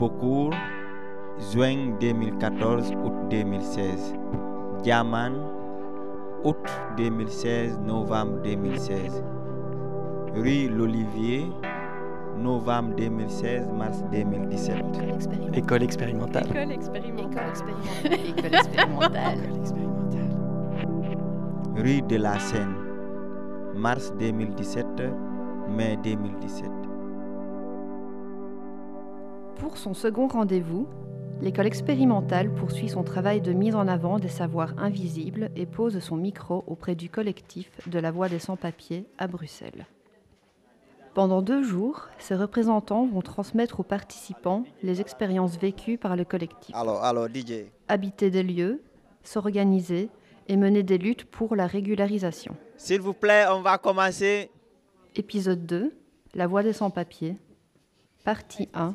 Ribocourt, juin 2014, août 2016. Diaman, août 2016, novembre 2016. Rue L'Olivier, novembre 2016, mars 2017. École expérimentale. École expérimentale. École expérimentale. Rue de la Seine, mars 2017, mai 2017. Pour son second rendez-vous, l'école expérimentale poursuit son travail de mise en avant des savoirs invisibles et pose son micro auprès du collectif de la Voix des sans-papiers à Bruxelles. Pendant deux jours, ses représentants vont transmettre aux participants les expériences vécues par le collectif. Alors, alors, DJ. Habiter des lieux, s'organiser et mener des luttes pour la régularisation. S'il vous plaît, on va commencer. Épisode 2, La Voix des sans-papiers. Partie 1,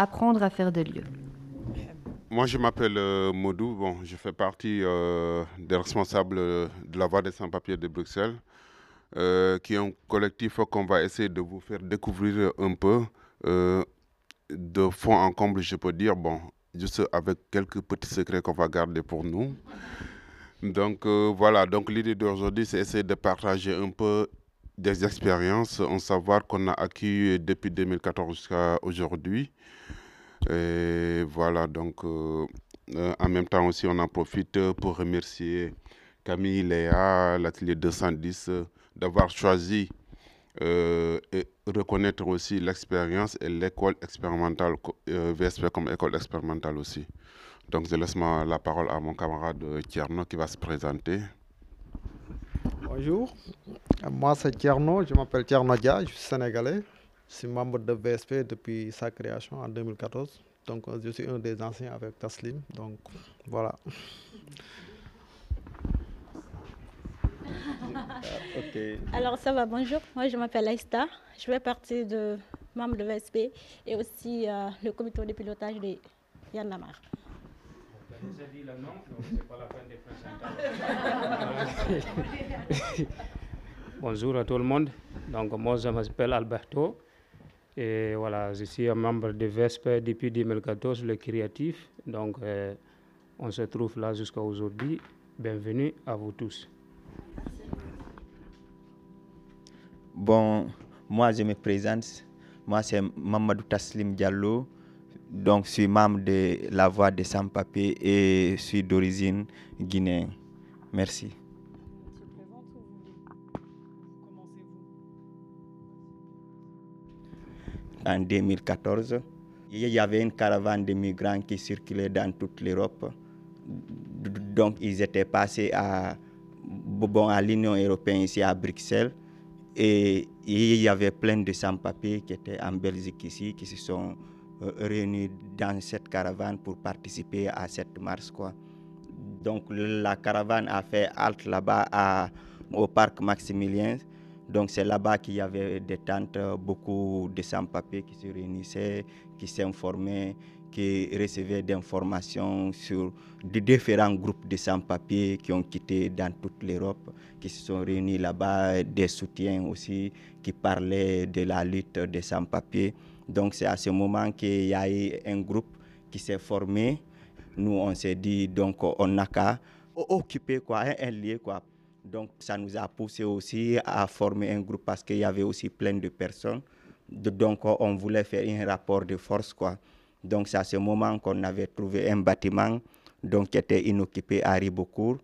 Apprendre à faire des lieux. Moi, je m'appelle euh, Modou. Bon, je fais partie euh, des responsables de la Voix des sans-papiers de Bruxelles, euh, qui est un collectif qu'on va essayer de vous faire découvrir un peu euh, de fond en comble, je peux dire. Bon, juste avec quelques petits secrets qu'on va garder pour nous. Donc voilà, donc l'idée d'aujourd'hui, c'est essayer de partager un peu des expériences, un savoir qu'on a acquis depuis 2014 jusqu'à aujourd'hui. Et voilà, donc euh, euh, en même temps aussi, on en profite pour remercier Camille, Léa, l'atelier 210 euh, d'avoir choisi euh, et reconnaître aussi l'expérience et l'école expérimentale, VSP comme école expérimentale aussi. Donc je laisse la parole à mon camarade Tierno qui va se présenter. Bonjour, moi c'est Tierno, je m'appelle Tierno Dia, je suis sénégalais. Je suis membre de VSP depuis sa création en 2014. Donc euh, je suis un des anciens avec Taslim. Donc voilà. Alors ça va, bonjour. Moi je m'appelle Aïsta. Je fais partie de membre de VSP et aussi euh, le comité de pilotage de Yann Lamar. Bonjour à tout le monde. Donc, moi, je m'appelle Alberto. Et voilà, je suis un membre de VSP depuis 2014, le créatif. Donc, euh, on se trouve là jusqu'à aujourd'hui. Bienvenue à vous tous. Bon, moi je me présente. Moi c'est Mamadou Taslim Diallo. Donc je suis membre de la Voix des sans-papiers et je suis d'origine guinéenne. Merci. En 2014, il y avait une caravane de migrants qui circulait dans toute l'Europe. Donc ils étaient passés à, bon, à l'Union européenne ici à Bruxelles. Et il y avait plein de sans-papiers qui étaient en Belgique ici, qui se sont euh, réunis dans cette caravane pour participer à cette marche. Quoi. Donc la caravane a fait halte là-bas au parc Maximilien. Donc c'est là-bas qu'il y avait des tentes, euh, beaucoup de sans-papiers qui se réunissaient, qui s'informaient, qui recevaient des informations sur différents groupes de sans-papiers qui ont quitté dans toute l'Europe, qui se sont réunis là-bas, des soutiens aussi, qui parlaient de la lutte des sans-papiers. Donc c'est à ce moment qu'il y a eu un groupe qui s'est formé. Nous, on s'est dit, donc on n'a qu'à occuper quoi, un lieu. Quoi. Donc ça nous a poussé aussi à former un groupe parce qu'il y avait aussi plein de personnes. Donc on voulait faire un rapport de force. Quoi. Donc c'est à ce moment qu'on avait trouvé un bâtiment donc, qui était inoccupé à Ribocourt.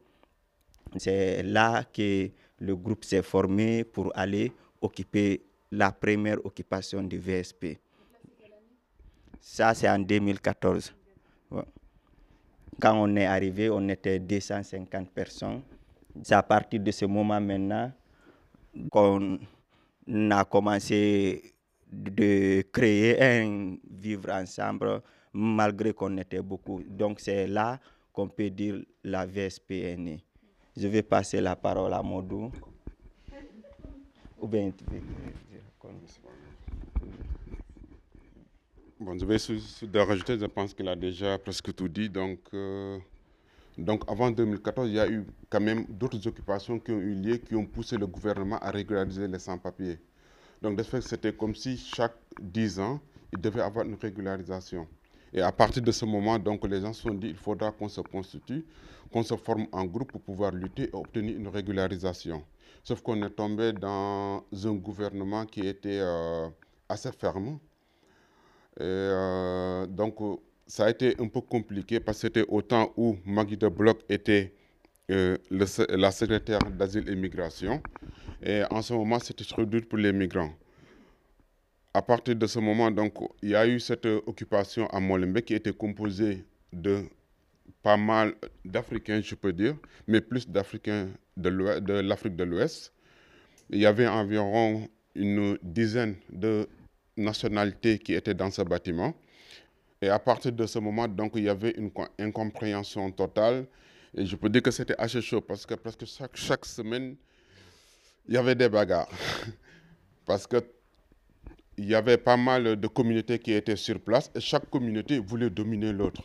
C'est là que le groupe s'est formé pour aller occuper la première occupation du VSP. Ça, c'est en 2014. Ouais. Quand on est arrivé, on était 250 personnes. C'est à partir de ce moment maintenant qu'on a commencé de créer un vivre ensemble malgré qu'on était beaucoup. Donc c'est là qu'on peut dire la VSP est née. Je vais passer la parole à Modou. Bon, je vais rajouter, je pense qu'il a déjà presque tout dit. Donc, euh, donc avant 2014, il y a eu quand même d'autres occupations qui ont eu lieu, qui ont poussé le gouvernement à régulariser les sans-papiers. Donc, de fait, c'était comme si chaque 10 ans, il devait avoir une régularisation. Et à partir de ce moment, donc, les gens se sont dit il faudra qu'on se constitue, qu'on se forme en groupe pour pouvoir lutter et obtenir une régularisation. Sauf qu'on est tombé dans un gouvernement qui était euh, assez ferme. Et, euh, donc, ça a été un peu compliqué parce que c'était au temps où Magui de Bloch était euh, la secrétaire d'asile et migration. Et en ce moment, c'était très dur pour les migrants. À partir de ce moment, donc, il y a eu cette occupation à Molenbeek qui était composée de pas mal d'Africains, je peux dire, mais plus d'Africains de l'Afrique de l'Ouest. Il y avait environ une dizaine de nationalités qui étaient dans ce bâtiment. Et à partir de ce moment, donc, il y avait une incompréhension totale. Et je peux dire que c'était assez chaud parce que presque chaque, semaine, il y avait des bagarres. parce que il y avait pas mal de communautés qui étaient sur place et chaque communauté voulait dominer l'autre.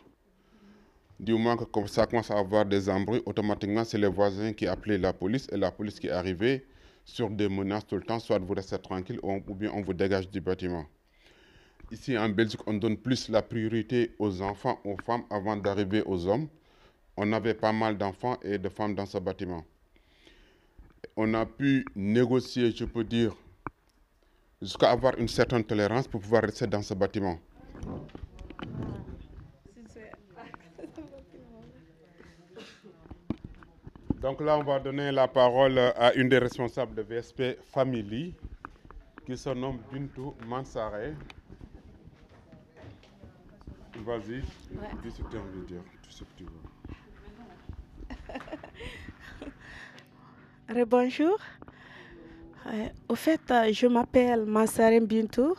Du moment que comme ça commence à avoir des embrouilles, automatiquement, c'est les voisins qui appelaient la police et la police qui arrivait sur des menaces tout le temps, soit vous restez tranquille ou, bien on vous dégage du bâtiment. Ici en Belgique, on donne plus la priorité aux enfants, aux femmes avant d'arriver aux hommes. On avait pas mal d'enfants et de femmes dans ce bâtiment. On a pu négocier, je peux dire, jusqu'à avoir une certaine tolérance pour pouvoir rester dans ce bâtiment. Donc là, on va donner la parole à une des responsables de VSP Family, qui se nomme Bintou Mansare. Vas-y, dis ce que tu as envie de dire, tout ce que tu veux. Bonjour. au fait, je m'appelle Mansare Bintou.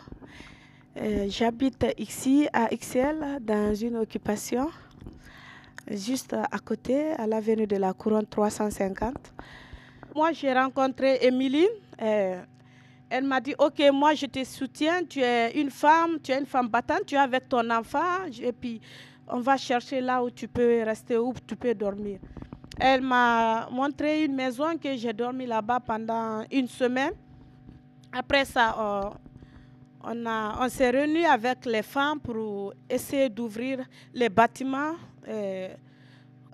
J'habite ici à XL dans une occupation juste à côté, à l'avenue de la Couronne 350. Moi, j'ai rencontré Émilie. Elle m'a dit, OK, moi, je te soutiens. Tu es une femme, tu es une femme battante, tu es avec ton enfant. Et puis, on va chercher là où tu peux rester, où tu peux dormir. Elle m'a montré une maison que j'ai dormi là-bas pendant une semaine. Après ça, euh, on, on s'est réunis avec les femmes pour essayer d'ouvrir les bâtiments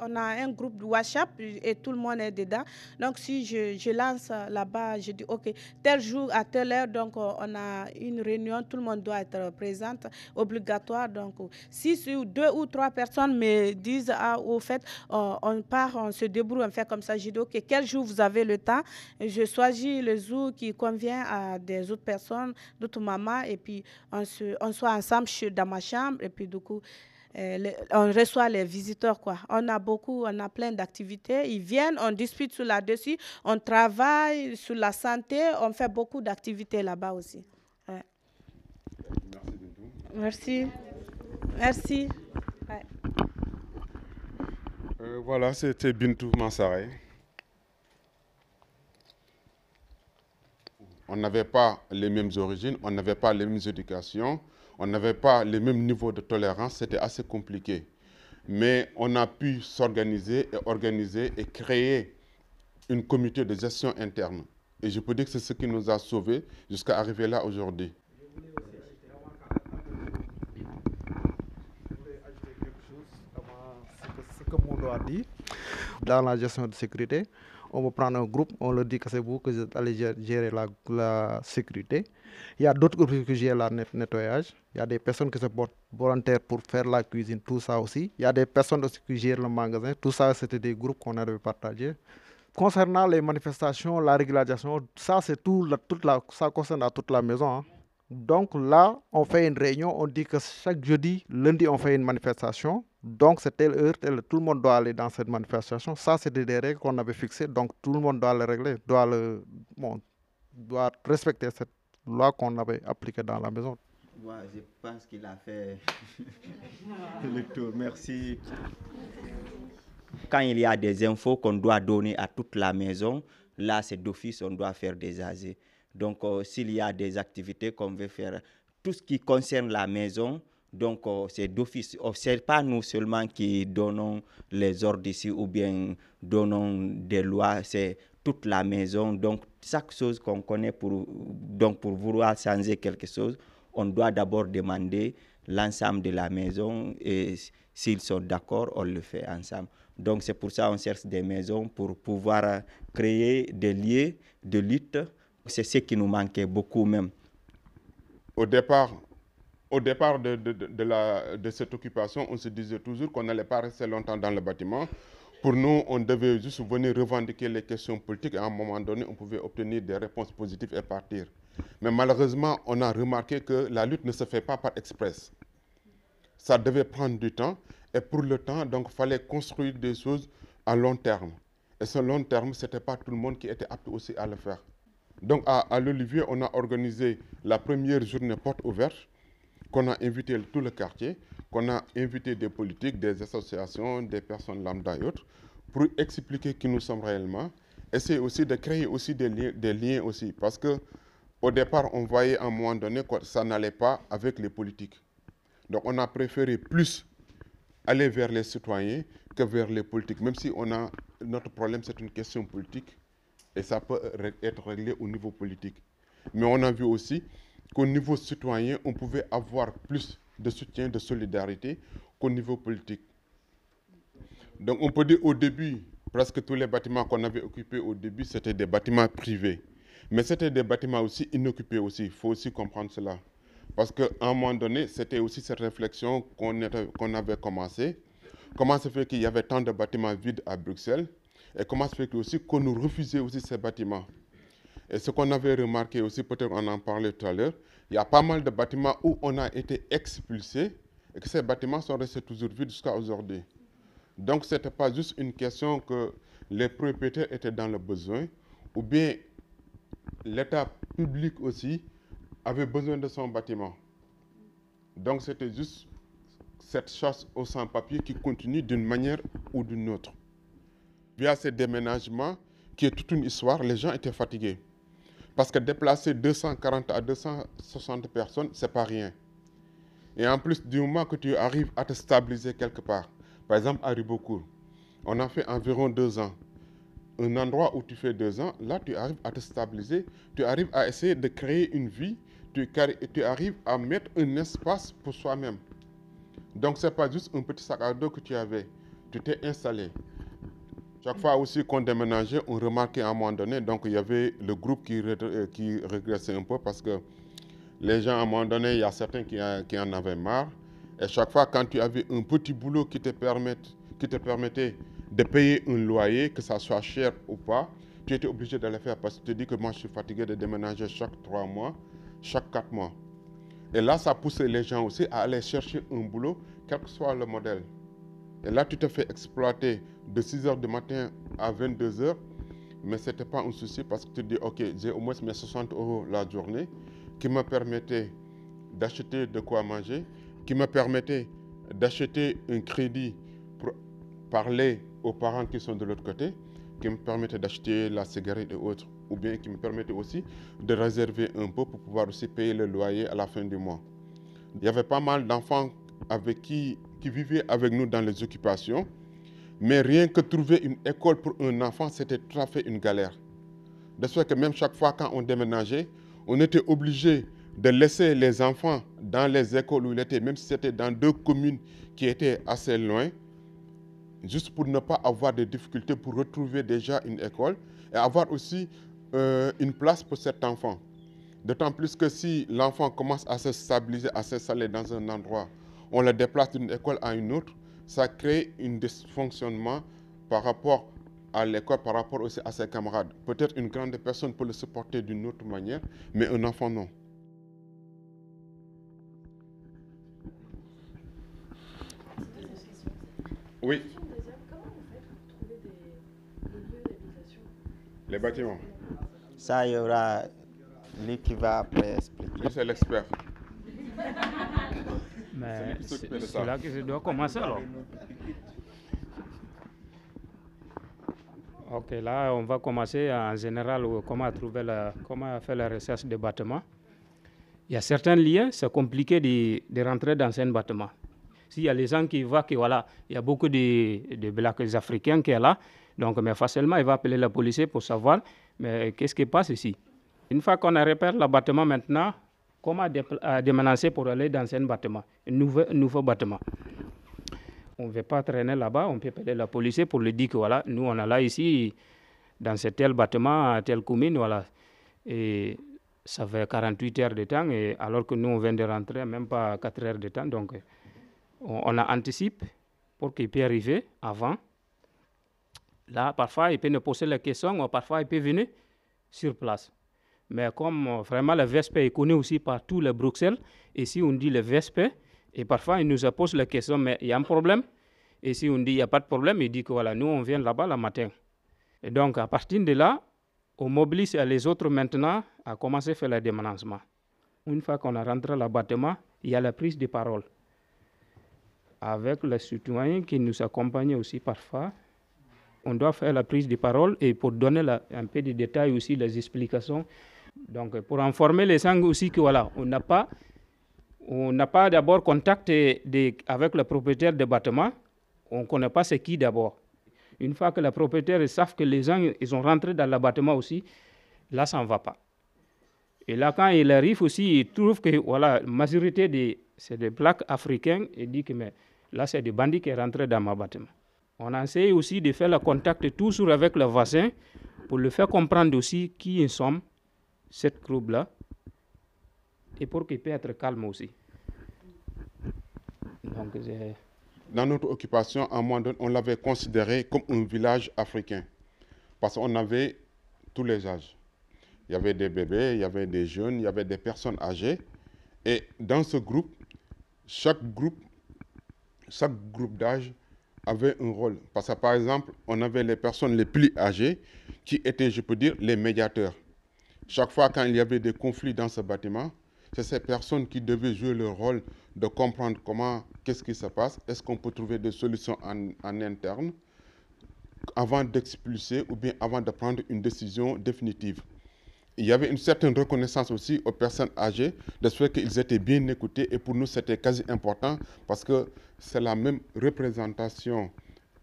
on a un groupe de WhatsApp et tout le monde est dedans. Donc, si je, lance là-bas, je dis, OK, tel jour à telle heure, donc on a une réunion, tout le monde doit être présent, obligatoire. Donc, si deux ou trois personnes me disent, ah, au fait, on, part, on se débrouille, on fait comme ça, je dis, OK, quel jour vous avez le temps? Je choisis le jour qui convient à des autres personnes, d'autres mamans, et puis on, se, on soit ensemble dans ma chambre, et puis du coup, euh, on reçoit les visiteurs. Quoi. On a beaucoup, on a plein d'activités. Ils viennent, on discute sur là-dessus, on travaille sur la santé, on fait beaucoup d'activités là-bas aussi. Merci. Merci. Euh, voilà, c'était Bintou Mansare. On n'avait pas les mêmes origines, on n'avait pas les mêmes éducations on n'avait pas le même niveau de tolérance, c'était assez compliqué. Mais on a pu s'organiser et organiser et créer une comité de gestion interne. Et je peux dire que c'est ce qui nous a sauvés jusqu'à arriver là aujourd'hui. Ce que Mondo a dit? Dans la gestion de sécurité, on va prendre un groupe, on leur dit que c'est vous que vous gérer la, sécurité. Il y a d'autres groupes qui gèrent le nettoyage. Il y a des personnes qui se portent volontaires pour faire la cuisine, tout ça aussi. Il y a des personnes aussi qui gèrent le magasin. Tout ça, c'était des groupes qu'on avait partagés. Concernant les manifestations, la régularisation, ça, c'est tout, toute la, ça concerne toute la maison. Hein. Donc là, on fait une réunion, on dit que chaque jeudi, lundi, on fait une manifestation. Donc c'est telle heure, tout le monde doit aller dans cette manifestation. Ça, c'était des règles qu'on avait fixées, donc tout le monde doit les régler, doit, le, bon, doit respecter cette loi qu'on avait appliquée dans la maison. je pense qu'il a fait le tour. Merci. Quand il y a des infos qu'on doit donner à toute la maison, là, c'est d'office, on doit faire des AZ. Donc, euh, s'il y a des activités qu'on veut faire, tout ce qui concerne la maison, donc euh, c'est d'office. Oh, ce n'est pas nous seulement qui donnons les ordres ici ou bien donnons des lois, c'est toute la maison. Donc, chaque chose qu'on connaît pour, donc pour vouloir changer quelque chose, on doit d'abord demander l'ensemble de la maison et s'ils sont d'accord, on le fait ensemble. Donc c'est pour ça qu'on cherche des maisons pour pouvoir créer des lieux de lutte. C'est ce qui nous manquait beaucoup même. Au départ, au départ de, de, cette occupation, on se disait toujours qu'on n'allait pas rester longtemps dans le bâtiment. Pour nous, on devait juste venir revendiquer les questions politiques et à un moment donné, on pouvait obtenir des réponses positives et partir. Mais malheureusement, on a remarqué que la lutte ne se fait pas par express. Ça devait prendre du temps et pour le temps, donc, il fallait construire des choses à long terme. Et ce long terme, ce n'était pas tout le monde qui était apte aussi à le faire. Donc, à, l'Olivier, on a organisé la première journée porte ouverte qu'on a invité tout le quartier, qu'on a invité des politiques, des associations, des personnes lambda et autres, pour expliquer qui nous sommes réellement. Essayer aussi de créer aussi des liens, des liens aussi, parce que au départ, on voyait à un moment donné que ça n'allait pas avec les politiques. Donc, on a préféré plus aller vers les citoyens que vers les politiques, même si on a notre problème, c'est une question politique et ça peut être réglé au niveau politique. Mais on a vu aussi qu'au niveau citoyen, on pouvait avoir plus de soutien, de solidarité qu'au niveau politique. Donc on peut dire au début, presque tous les bâtiments qu'on avait occupés au début, c'était des bâtiments privés. Mais c'était des bâtiments aussi inoccupés aussi, il faut aussi comprendre cela. Parce qu'à un moment donné, c'était aussi cette réflexion qu'on qu avait commencé. Comment se fait qu'il y avait tant de bâtiments vides à Bruxelles? Et comment se fait aussi qu'on nous refusait aussi ces bâtiments. Et ce qu'on avait remarqué aussi, peut-être on en parlait tout à l'heure, il y a pas mal de bâtiments où on a été expulsé et que ces bâtiments sont restés toujours vides jusqu'à aujourd'hui. Donc ce n'était pas juste une question que les propriétaires étaient dans le besoin, ou bien l'État public aussi avait besoin de son bâtiment. Donc c'était juste cette chasse au sans-papier qui continue d'une manière ou d'une autre. Via ces déménagements, qui est toute une histoire, les gens étaient fatigués. Parce que déplacer 240 à 260 personnes, c'est pas rien. Et en plus, du moment que tu arrives à te stabiliser quelque part, par exemple à Ribocourt, on a fait environ deux ans. Un endroit où tu fais deux ans, là, tu arrives à te stabiliser, tu arrives à essayer de créer une vie, tu, tu arrives à mettre un espace pour soi-même. Donc, ce n'est pas juste un petit sac à dos que tu avais, tu t'es installé. Chaque fois aussi qu'on déménageait, on remarquait à un moment donné, donc il y avait le groupe qui, qui régressait un peu parce que les gens, à un moment donné, il y a certains qui, qui, en avaient marre. Et chaque fois, quand tu avais un petit boulot qui te, qui te permettait de payer un loyer, que ça soit cher ou pas, tu étais obligé de le faire parce que tu te dis que moi, je suis fatigué de déménager chaque trois mois, chaque quatre mois. Et là, ça poussait les gens aussi à aller chercher un boulot, quel que soit le modèle. Et là, tu te fais exploiter de 6 h du matin à 22 h mais ce n'était pas un souci parce que tu dis, OK, j'ai au moins mes 60 euros la journée qui me permettaient d'acheter de quoi manger, qui me permettaient d'acheter un crédit pour parler aux parents qui sont de l'autre côté, qui me permettaient d'acheter la cigarette et autres, ou bien qui me permettaient aussi de réserver un peu pour pouvoir aussi payer le loyer à la fin du mois. Il y avait pas mal d'enfants avec qui, qui vivaient avec nous dans les occupations, mais rien que trouver une école pour un enfant, c'était tout à fait une galère. De fait que même chaque fois quand on déménageait, on était obligé de laisser les enfants dans les écoles où ils étaient, même si c'était dans deux communes qui étaient assez loin, juste pour ne pas avoir de difficultés pour retrouver déjà une école et avoir aussi euh, une place pour cet enfant. D'autant plus que si l'enfant commence à se stabiliser, à s'installer dans un endroit, on le déplace d'une école à une autre, ça crée un dysfonctionnement par rapport à l'école, par rapport aussi à ses camarades. Peut-être une grande personne peut le supporter d'une autre manière, mais un enfant non. Oui. Les bâtiments. Ça, il y aura lui qui va après expliquer. Lui, c'est l'expert. Mais c'est là que je dois commencer alors. Ok, là on va commencer en général comment trouver la, comment faire la recherche des bâtiments. Il y a certains liens, c'est compliqué de, de, rentrer dans un bâtiment. S'il y a les gens qui voient que voilà, il y a beaucoup de, de blacks africains qui sont là, donc mais facilement il va appeler la police pour savoir mais qu'est-ce qui passe ici? Une fois qu'on a repéré le bâtiment maintenant, comment déménager pour aller dans un bâtiment, un nouveau, nouveau bâtiment? On ne veut pas traîner là-bas, on peut appeler la police pour lui dire que voilà, nous on est là ici, dans ce tel bâtiment, telle commune, voilà. Et ça fait 48 heures de temps, et alors que nous on vient de rentrer, même pas 4 heures de temps, donc on, anticipe pour qu'il puisse arriver avant. Là, parfois, il peut nous poser la question, ou parfois, il peut venir sur place. Mais comme euh, vraiment le VSP est connu aussi par tous les Bruxelles, si on dit le VSP, et parfois, il nous pose la question, mais il y a un problème? Et si on dit il n'y a pas de problème, il dit que voilà, nous, on vient là-bas le matin. Et donc, à partir de là, on mobilise les autres maintenant à commencer à faire le déménagement. Une fois qu'on a rentré le bâtiment, il y a la prise de parole avec les citoyens qui nous accompagnent aussi parfois. On doit faire la prise de parole et pour donner un peu de détails aussi, les explications. Donc, pour informer les gens aussi que voilà, on n'a pas, on n'a pas d'abord contact avec le propriétaire du bâtiment. On ne connaît pas c'est qui d'abord. Une fois que le propriétaire savent que les gens ils sont rentrés dans le bâtiment aussi, là, ça ne va pas. Et là, quand il arrive aussi, il trouve que voilà, la majorité des, c'est des plaques africains, il dit que mais, Là, c'est des bandits qui sont rentrés dans ma bâtiment. On a essayé aussi de faire le contact toujours avec le voisin pour le faire comprendre aussi qui ils sommes, cette groupe-là, et pour qu'il puisse être calme aussi. dans notre occupation, à un on l'avait considéré comme un village africain. Parce qu'on avait tous les âges. Il y avait des bébés, il y avait des jeunes, il y avait des personnes âgées. Et dans ce groupe, chaque groupe chaque groupe d'âge avait un rôle. Parce que, par exemple, on avait les personnes les plus âgées qui étaient, je peux dire, les médiateurs. Chaque fois quand il y avait des conflits dans ce bâtiment, c'est ces personnes qui devaient jouer le rôle de comprendre comment, qu'est-ce qui se passe, est-ce qu'on peut trouver des solutions en, interne avant d'expulser ou bien avant de prendre une décision définitive? Il y avait une certaine reconnaissance aussi aux personnes âgées de ce qu'ils étaient bien écoutés. Et pour nous, c'était quasi important parce que c'est la même représentation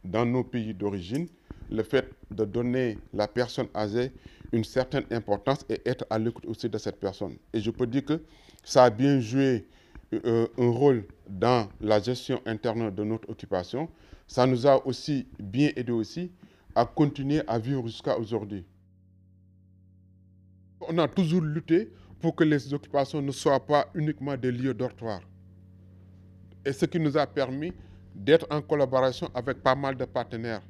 dans nos pays d'origine, le fait de donner la personne âgée une certaine importance et être à l'écoute aussi de cette personne. Et je peux dire que ça a bien joué euh, un rôle dans la gestion interne de notre occupation. Ça nous a aussi bien aidé aussi à continuer à vivre jusqu'à aujourd'hui. On a toujours lutté pour que les occupations ne soient pas uniquement des lieux dortoirs. Et ce qui nous a permis d'être en collaboration avec pas mal de partenaires,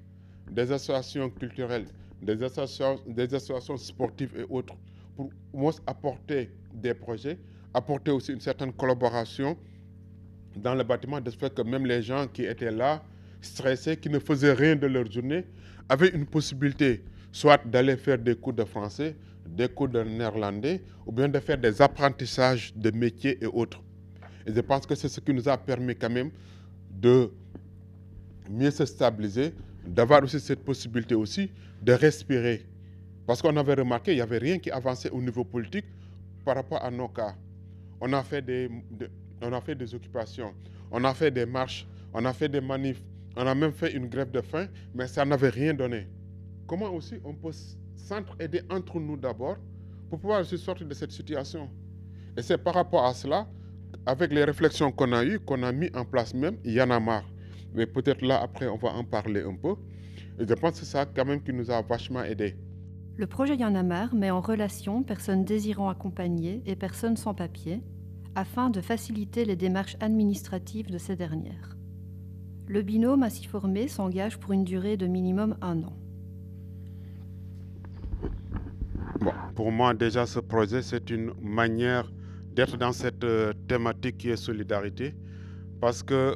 des associations culturelles, des associations, des associations sportives et autres, pour apporter des projets, apporter aussi une certaine collaboration dans le bâtiment, de ce fait que même les gens qui étaient là, stressés, qui ne faisaient rien de leur journée, avaient une possibilité soit d'aller faire des cours de français, des cours de néerlandais ou bien de faire des apprentissages de métiers et autres. Et je pense que c'est ce qui nous a permis quand même de mieux se stabiliser, d'avoir aussi cette possibilité aussi de respirer. Parce qu'on avait remarqué qu'il n'y avait rien qui avançait au niveau politique par rapport à nos cas. On a fait des, on a fait des occupations, on a fait des marches, on a fait des manifs, on a même fait une grève de faim, mais ça n'avait rien donné. Comment aussi on peut s'entraider entre nous d'abord pour pouvoir se sortir de cette situation? Et c'est par rapport à cela, avec les réflexions qu'on a eues, qu'on a mis en place même, il. Mais peut-être là, après, on va en parler un peu. Et je pense que c'est ça quand même qui nous a vachement aidé. Le projet Y en a marre met en relation personnes désirant accompagner et personnes sans papier, afin de faciliter les démarches administratives de ces dernières. Le binôme ainsi formé s'engage pour une durée de minimum un an. pour moi, déjà, ce projet, c'est une manière d'être dans cette euh, thématique qui est solidarité. Parce que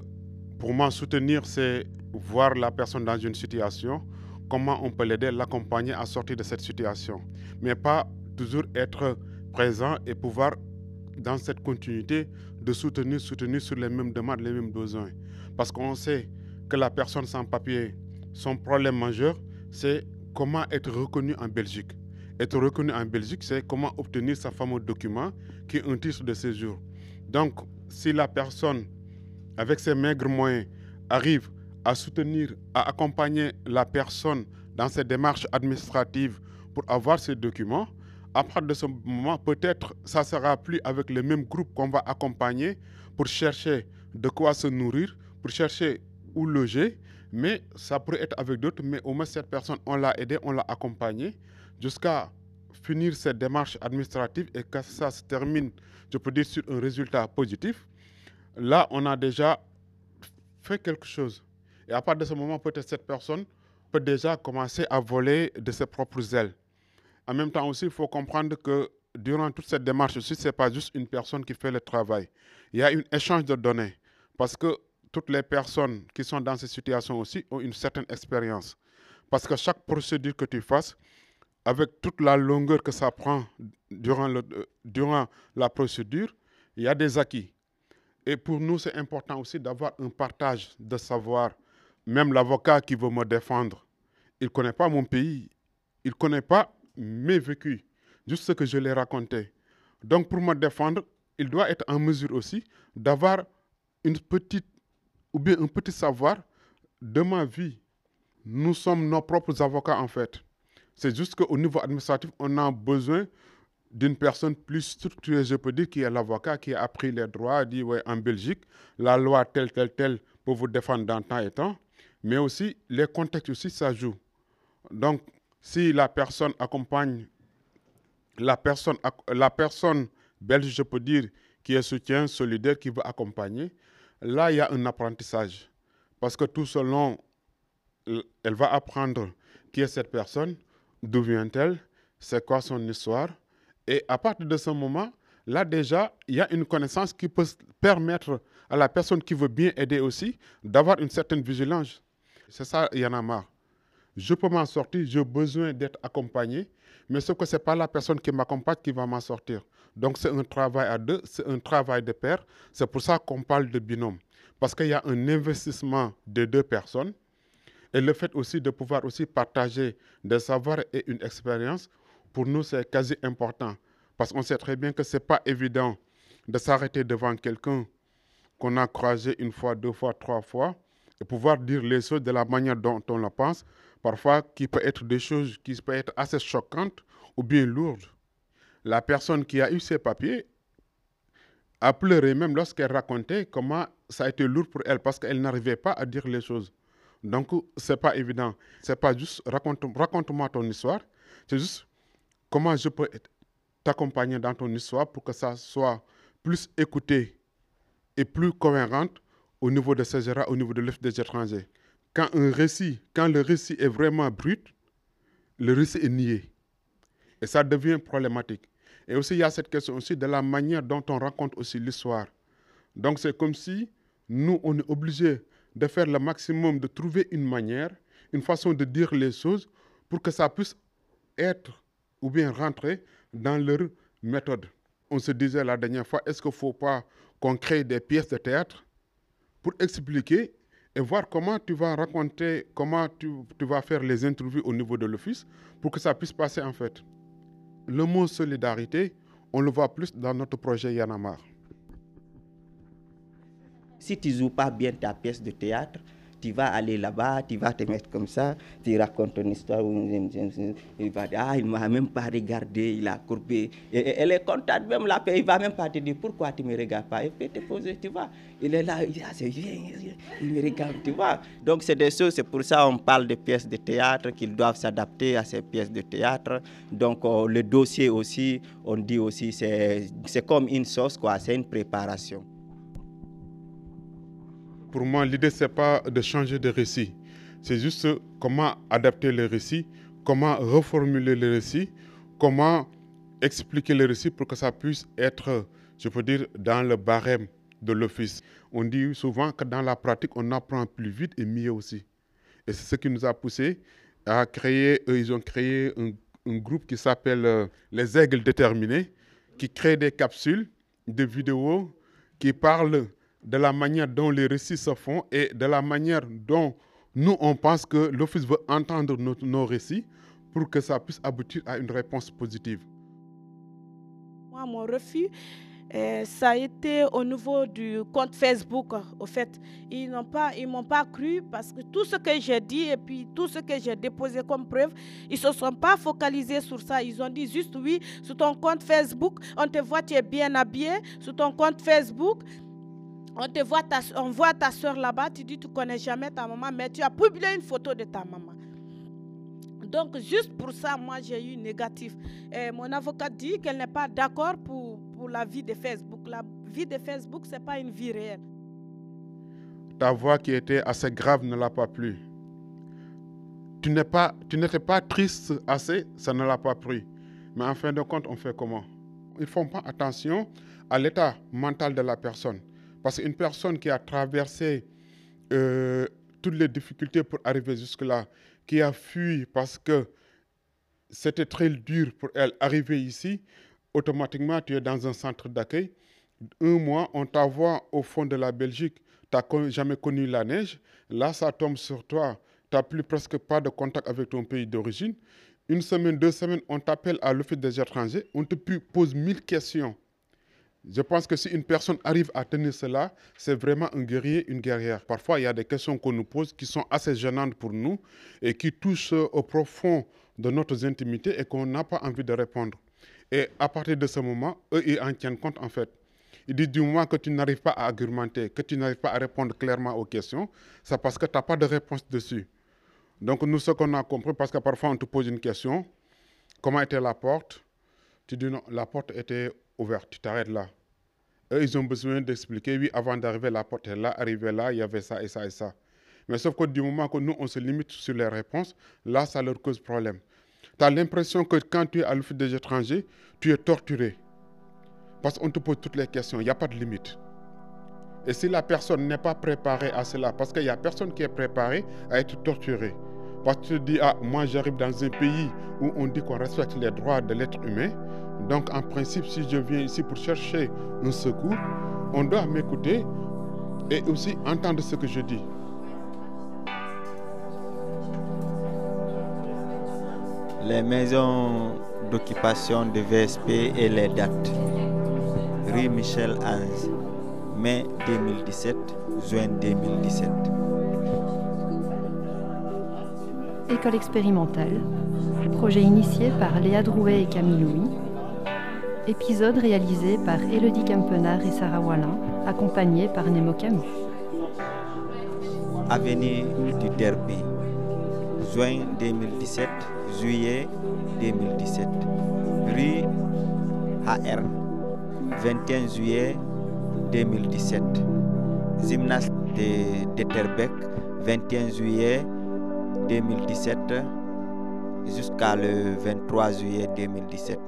pour moi, soutenir, c'est voir la personne dans une situation, comment on peut l'aider, l'accompagner à sortir de cette situation. Mais pas toujours être présent et pouvoir, dans cette continuité, de soutenir, soutenir sur les mêmes demandes, les mêmes besoins. Parce qu'on sait que la personne sans papier, son problème majeur, c'est comment être reconnu en Belgique. Être reconnu en Belgique, c'est comment obtenir sa fameux document qui est un titre de séjour. Donc, si la personne, avec ses maigres moyens, arrive à soutenir, à accompagner la personne dans ses démarches administratives pour avoir ces documents, à partir de ce moment, peut-être ça sera plus avec le même groupe qu'on va accompagner pour chercher de quoi se nourrir, pour chercher où loger, mais ça pourrait être avec d'autres, mais au moins cette personne, on l'a aidé, on l'a accompagné jusqu'à finir cette démarche administrative et que ça se termine, je peux dire, sur un résultat positif. Là, on a déjà fait quelque chose. Et à partir de ce moment, peut-être cette personne peut déjà commencer à voler de ses propres ailes. En même temps aussi, il faut comprendre que durant toute cette démarche aussi, ce n'est pas juste une personne qui fait le travail. Il y a un échange de données. Parce que toutes les personnes qui sont dans ces situations aussi ont une certaine expérience. Parce que chaque procédure que tu fasses, avec toute la longueur que ça prend durant, euh, durant la procédure, il y a des acquis. Et pour nous, c'est important aussi d'avoir un partage de savoir. Même l'avocat qui veut me défendre, il ne connaît pas mon pays, il ne connaît pas mes vécus, juste ce que je l'ai raconté. Donc pour me défendre, il doit être en mesure aussi d'avoir une petite ou bien un petit savoir de ma vie. Nous sommes nos propres avocats en fait. C'est juste qu'au niveau administratif, on a besoin d'une personne plus structurée, je peux dire, qui est l'avocat, qui a appris les droits, dit, ouais, en Belgique, la loi telle, telle, telle, pour vous défendre dans temps et temps. Mais aussi, les contextes aussi, ça joue. Donc, si la personne accompagne, la personne, la personne belge, je peux dire, qui est soutien, solidaire, qui veut accompagner, là, il y a un apprentissage. Parce que tout selon, elle va apprendre qui est cette personne, d'où vient-elle, c'est quoi son histoire. Et à partir de ce moment, là déjà, il y a une connaissance qui peut permettre à la personne qui veut bien aider aussi d'avoir une certaine vigilance. C'est ça, il y en a marre. Je peux m'en sortir, j'ai besoin d'être accompagné, mais ce que ce n'est pas la personne qui m'accompagne qui va m'en sortir. Donc c'est un travail à deux, c'est un travail de pair. C'est pour ça qu'on parle de binôme. Parce qu'il y a un investissement de deux personnes et le fait aussi de pouvoir aussi partager des savoirs et une expérience, pour nous, c'est quasi important. Parce qu'on sait très bien que ce n'est pas évident de s'arrêter devant quelqu'un qu'on a croisé une fois, deux fois, trois fois, et pouvoir dire les choses de la manière dont on le pense, parfois qui peut être des choses qui peuvent être assez choquantes ou bien lourdes. La personne qui a eu ses papiers a pleuré même lorsqu'elle racontait comment ça a été lourd pour elle parce qu'elle n'arrivait pas à dire les choses. Donc, ce n'est pas évident. Ce n'est pas juste raconte-moi ton histoire, c'est juste comment je peux t'accompagner dans ton histoire pour que ça soit plus écouté et plus cohérente au niveau de ces au niveau de l'œuvre des étrangers? Quand un récit, quand le récit est vraiment brut, le récit est nié. Et ça devient problématique. Et aussi, il y a cette question aussi de la manière dont on raconte aussi l'histoire. Donc, c'est comme si nous, on est obligé de faire le maximum, de trouver une manière, une façon de dire les choses pour que ça puisse être ou bien rentrer dans leur méthode. On se disait la dernière fois, est-ce qu'il ne faut pas qu'on crée des pièces de théâtre pour expliquer et voir comment tu vas raconter, comment tu, vas faire les interviews au niveau de l'office pour que ça puisse passer en fait. Le mot solidarité, on le voit plus dans notre projet Yanamar. Si tu joues pas bien ta pièce de théâtre, tu vas aller là-bas, tu vas te mettre comme ça, tu racontes une histoire, il va dire, ah, il ne m'a même pas regardé, il a courbé. Elle est contente, même la paix, il ne va même pas te dire pourquoi tu ne me regardes pas? Il peut te poser, tu vois. Il est là, il ah, c'est il me regarde, tu vois. Donc, c'est des choses, c'est pour ça qu'on parle de pièces de théâtre, qu'ils doivent s'adapter à ces pièces de théâtre. Donc, euh, le dossier aussi, on dit aussi, c'est comme une sauce, quoi, c'est une préparation. Pour moi, l'idée, ce n'est pas de changer de récit. C'est juste comment adapter le récit, comment reformuler le récit, comment expliquer le récit pour que ça puisse être, je peux dire, dans le barème de l'office. On dit souvent que dans la pratique, on apprend plus vite et mieux aussi. Et c'est ce qui nous a poussé à créer, eux, ils ont créé un, groupe qui s'appelle euh, les Aigles Déterminés, qui crée des capsules de vidéos qui parlent de la manière dont les récits se font et de la manière dont nous, on pense que l'Office veut entendre nos, nos, récits pour que ça puisse aboutir à une réponse positive. Moi, mon refus Et ça a été au niveau du compte Facebook, au fait. Ils n'ont pas, ils m'ont pas cru parce que tout ce que j'ai dit et puis tout ce que j'ai déposé comme preuve, ils se sont pas focalisés sur ça. Ils ont dit juste oui, sur ton compte Facebook, on te voit, tu es bien habillé. Sur ton compte Facebook, on te voit, ta, on voit ta soeur là-bas, tu dis tu connais jamais ta maman, mais tu as publié une photo de ta maman. Donc, juste pour ça, moi, j'ai eu négatif. Et mon avocat dit qu'elle n'est pas d'accord pour, pour la vie de Facebook. La vie de Facebook, ce n'est pas une vie réelle. Ta voix qui était assez grave ne l'a pas plu. Tu n'étais pas, pas triste assez, ça ne l'a pas pris. Mais en fin de compte, on fait comment? Ils ne font pas attention à l'état mental de la personne. Parce qu'une personne qui a traversé euh, toutes les difficultés pour arriver jusque-là, qui a fui parce que c'était très dur pour elle arriver ici, automatiquement tu es dans un centre d'accueil. Un mois, on t'envoie au fond de la Belgique, tu n'as jamais connu la neige. Là, ça tombe sur toi, tu n'as plus presque pas de contact avec ton pays d'origine. Une semaine, deux semaines, on t'appelle à l'Office des étrangers, on te pose mille questions. Je pense que si une personne arrive à tenir cela, c'est vraiment un guerrier, une guerrière. Parfois, il y a des questions qu'on nous pose qui sont assez gênantes pour nous et qui touchent au profond de notre intimité et qu'on n'a pas envie de répondre. Et à partir de ce moment, eux, ils en tiennent compte en fait. Ils disent du moment que tu n'arrives pas à argumenter, que tu n'arrives pas à répondre clairement aux questions, c'est parce que tu n'as pas de réponse dessus. Donc nous, ce qu'on a compris, parce que parfois on te pose une question, comment était la porte? Tu dis non, la porte était ouverte, tu t'arrêtes là. Eux, ils ont besoin d'expliquer, oui, avant d'arriver, la porte est là, arriver là, il y avait ça et ça et ça. Mais sauf que du moment que nous, on se limite sur les réponses, là, ça leur cause problème. Tu as l'impression que quand tu es à l'office des étrangers, tu es torturé. Parce qu'on te pose toutes les questions, il n'y a pas de limite. Et si la personne n'est pas préparée à cela, parce qu'il n'y a personne qui est préparé à être torturé. Parce que tu dis, ah, moi j'arrive dans un pays où on dit qu'on respecte les droits de l'être humain. Donc en principe, si je viens ici pour chercher un secours, on doit m'écouter et aussi entendre ce que je dis. Les maisons d'occupation de VSP et les dates. Rue Michel Ange, mai 2017, juin 2017. École expérimentale, projet initié par Léa Drouet et Camille Louis, épisode réalisé par Elodie Campenard et Sarah Wallin, accompagné par Nemo Camus. Avenue du Derby, juin 2017, juillet 2017. Rue HR, 21 juillet 2017. Gymnase de Deterbeck, 21 juillet 2017 jusqu'à le 23 juillet 2017.